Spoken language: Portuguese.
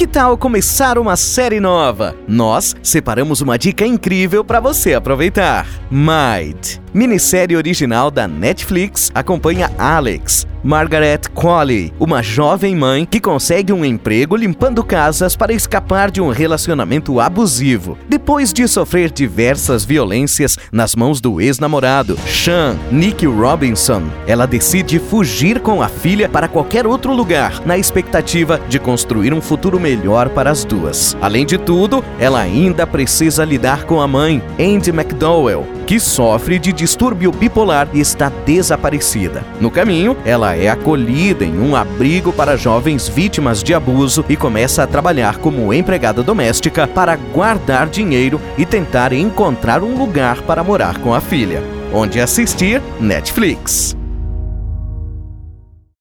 Que tal começar uma série nova? Nós separamos uma dica incrível para você aproveitar. Might. Minissérie original da Netflix acompanha Alex, Margaret Qualley, uma jovem mãe que consegue um emprego limpando casas para escapar de um relacionamento abusivo. Depois de sofrer diversas violências nas mãos do ex-namorado, Sean Nick Robinson, ela decide fugir com a filha para qualquer outro lugar, na expectativa de construir um futuro melhor para as duas. Além de tudo, ela ainda precisa lidar com a mãe, Andy McDowell, que sofre de distúrbio bipolar e está desaparecida. No caminho, ela é acolhida em um abrigo para jovens vítimas de abuso e começa a trabalhar como empregada doméstica para guardar dinheiro e tentar encontrar um lugar para morar com a filha. Onde assistir Netflix.